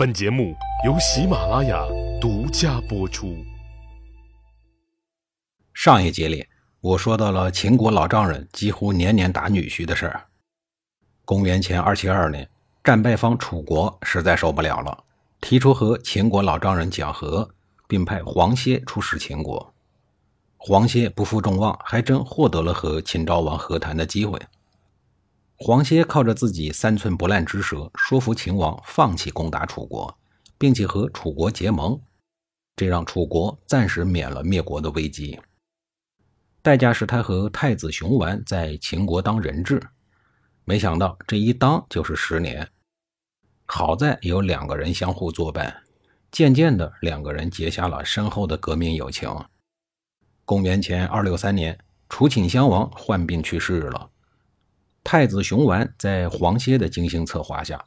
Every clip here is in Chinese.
本节目由喜马拉雅独家播出。上一节里，我说到了秦国老丈人几乎年年打女婿的事儿。公元前二七二年，战败方楚国实在受不了了，提出和秦国老丈人讲和，并派黄歇出使秦国。黄歇不负众望，还真获得了和秦昭王和谈的机会。黄歇靠着自己三寸不烂之舌，说服秦王放弃攻打楚国，并且和楚国结盟，这让楚国暂时免了灭国的危机。代价是他和太子熊完在秦国当人质，没想到这一当就是十年。好在有两个人相互作伴，渐渐的，两个人结下了深厚的革命友情。公元前二六三年，楚顷襄王患病去世了。太子熊完在黄歇的精心策划下，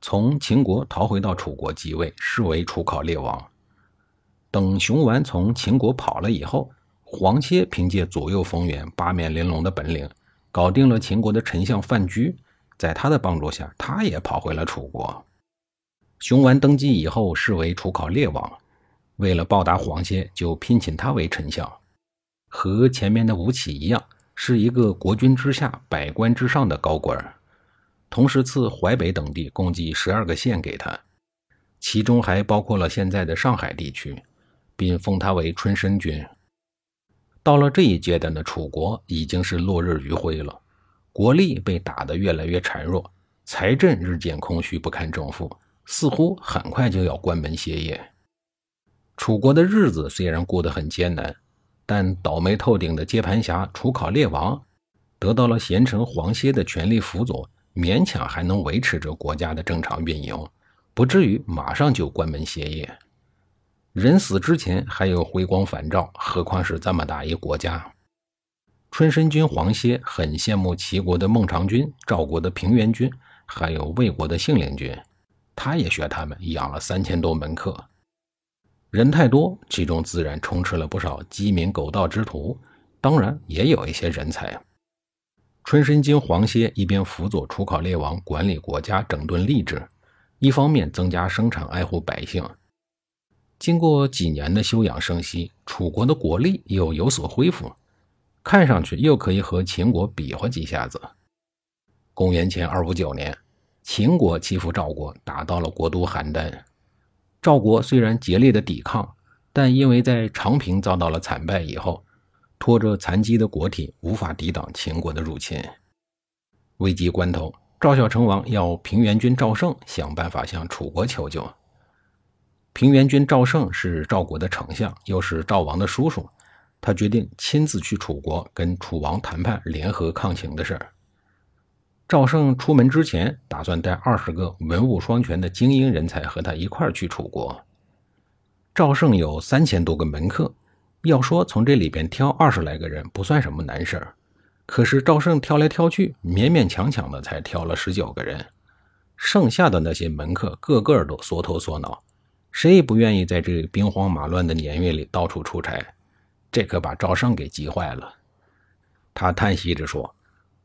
从秦国逃回到楚国即位，视为楚考烈王。等熊完从秦国跑了以后，黄歇凭借左右逢源、八面玲珑的本领，搞定了秦国的丞相范雎。在他的帮助下，他也跑回了楚国。熊完登基以后，视为楚考烈王。为了报答黄歇，就聘请他为丞相，和前面的吴起一样。是一个国君之下、百官之上的高官，同时赐淮北等地共计十二个县给他，其中还包括了现在的上海地区，并封他为春申君。到了这一阶段的楚国已经是落日余晖了，国力被打得越来越孱弱，财政日渐空虚不堪重负，似乎很快就要关门歇业。楚国的日子虽然过得很艰难。但倒霉透顶的接盘侠楚考烈王得到了贤臣黄歇的全力辅佐，勉强还能维持着国家的正常运营，不至于马上就关门歇业。人死之前还有回光返照，何况是这么大一国家？春申君黄歇很羡慕齐国的孟尝君、赵国的平原君，还有魏国的信陵君，他也学他们养了三千多门客。人太多，其中自然充斥了不少鸡鸣狗盗之徒，当然也有一些人才。春申君黄歇一边辅佐楚考烈王管理国家、整顿吏治，一方面增加生产、爱护百姓。经过几年的休养生息，楚国的国力又有所恢复，看上去又可以和秦国比划几下子。公元前二五九年，秦国欺负赵国，打到了国都邯郸。赵国虽然竭力的抵抗，但因为在长平遭到了惨败以后，拖着残疾的国体，无法抵挡秦国的入侵。危急关头，赵孝成王要平原君赵胜想办法向楚国求救。平原君赵胜是赵国的丞相，又是赵王的叔叔，他决定亲自去楚国跟楚王谈判联合抗秦的事儿。赵胜出门之前，打算带二十个文武双全的精英人才和他一块儿去楚国。赵胜有三千多个门客，要说从这里边挑二十来个人不算什么难事儿，可是赵胜挑来挑去，勉勉强强的才挑了十九个人，剩下的那些门客个个都缩头缩脑，谁也不愿意在这兵荒马乱的年月里到处出差，这可把赵胜给急坏了。他叹息着说。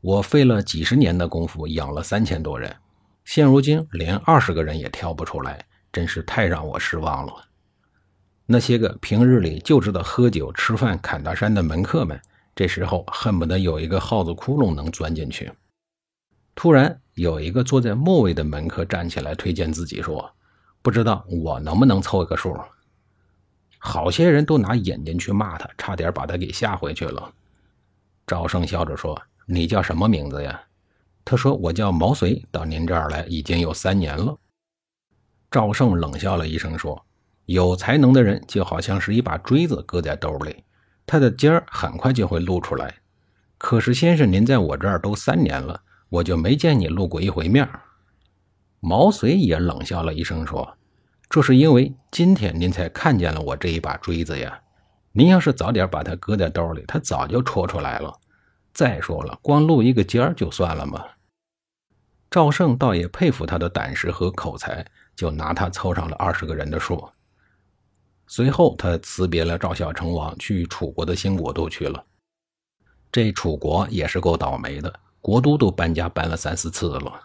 我费了几十年的功夫养了三千多人，现如今连二十个人也挑不出来，真是太让我失望了。那些个平日里就知道喝酒吃饭、侃大山的门客们，这时候恨不得有一个耗子窟窿能钻进去。突然，有一个坐在末位的门客站起来推荐自己说：“不知道我能不能凑一个数？”好些人都拿眼睛去骂他，差点把他给吓回去了。赵胜笑着说。你叫什么名字呀？他说：“我叫毛遂，到您这儿来已经有三年了。”赵胜冷笑了一声说：“有才能的人就好像是一把锥子搁在兜里，它的尖儿很快就会露出来。可是先生，您在我这儿都三年了，我就没见你露过一回面。”毛遂也冷笑了一声说：“这是因为今天您才看见了我这一把锥子呀。您要是早点把它搁在兜里，它早就戳出来了。”再说了，光露一个尖儿就算了吗？赵胜倒也佩服他的胆识和口才，就拿他凑上了二十个人的数。随后，他辞别了赵孝成王，去楚国的新国都去了。这楚国也是够倒霉的，国都都搬家搬了三四次了。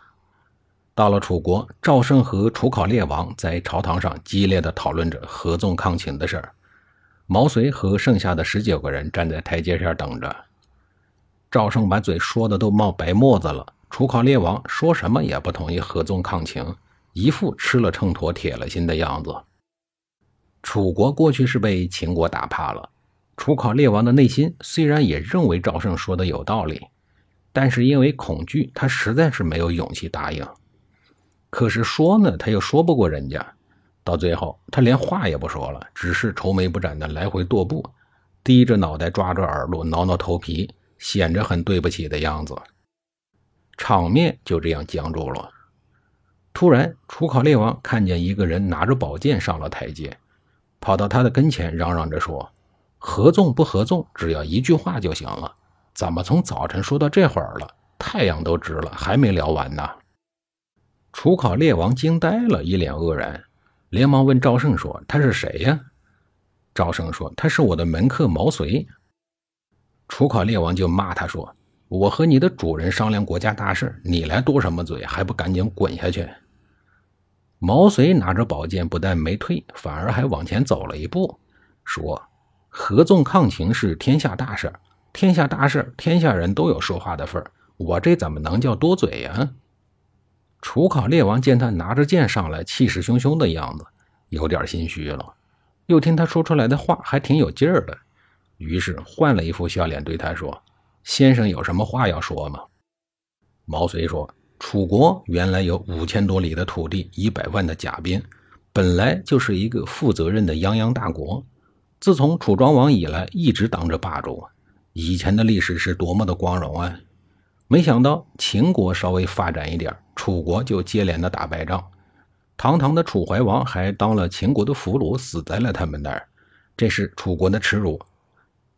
到了楚国，赵胜和楚考烈王在朝堂上激烈的讨论着合纵抗秦的事儿。毛遂和剩下的十九个人站在台阶下等着。赵胜把嘴说的都冒白沫子了，楚考烈王说什么也不同意合纵抗秦，一副吃了秤砣铁了心的样子。楚国过去是被秦国打怕了，楚考烈王的内心虽然也认为赵胜说的有道理，但是因为恐惧，他实在是没有勇气答应。可是说呢，他又说不过人家，到最后他连话也不说了，只是愁眉不展的来回踱步，低着脑袋抓着耳朵挠挠头皮，显着很对不起的样子。场面就这样僵住了。突然，楚考烈王看见一个人拿着宝剑上了台阶，跑到他的跟前，嚷嚷着说：“合纵不合纵，只要一句话就行了。怎么从早晨说到这会儿了，太阳都直了，还没聊完呢？”楚考烈王惊呆了，一脸愕然，连忙问赵胜说：“他是谁呀？”赵胜说：“他是我的门客毛遂。”楚考烈王就骂他说：“我和你的主人商量国家大事，你来多什么嘴？还不赶紧滚下去！”毛遂拿着宝剑，不但没退，反而还往前走了一步，说：“合纵抗秦是天下大事，天下大事，天下人都有说话的份我这怎么能叫多嘴呀？”楚考烈王见他拿着剑上来，气势汹汹的样子，有点心虚了。又听他说出来的话还挺有劲儿的，于是换了一副笑脸对他说：“先生有什么话要说吗？”毛遂说：“楚国原来有五千多里的土地，一百万的甲兵，本来就是一个负责任的泱泱大国。自从楚庄王以来，一直当着霸主，以前的历史是多么的光荣啊！没想到秦国稍微发展一点。”楚国就接连的打败仗，堂堂的楚怀王还当了秦国的俘虏，死在了他们那儿，这是楚国的耻辱。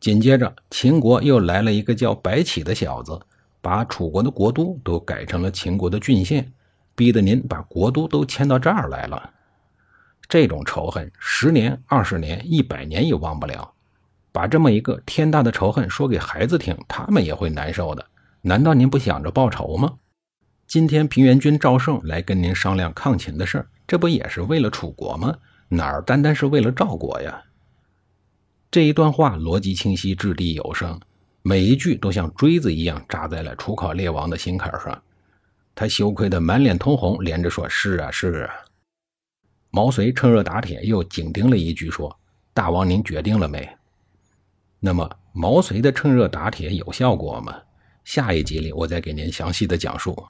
紧接着，秦国又来了一个叫白起的小子，把楚国的国都都改成了秦国的郡县，逼得您把国都都迁到这儿来了。这种仇恨，十年、二十年、一百年也忘不了。把这么一个天大的仇恨说给孩子听，他们也会难受的。难道您不想着报仇吗？今天平原君赵胜来跟您商量抗秦的事儿，这不也是为了楚国吗？哪儿单单是为了赵国呀？这一段话逻辑清晰，掷地有声，每一句都像锥子一样扎在了楚考烈王的心坎上。他羞愧的满脸通红，连着说：“是啊，是啊。”毛遂趁热打铁，又紧盯了一句说：“大王，您决定了没？”那么毛遂的趁热打铁有效果吗？下一集里我再给您详细的讲述。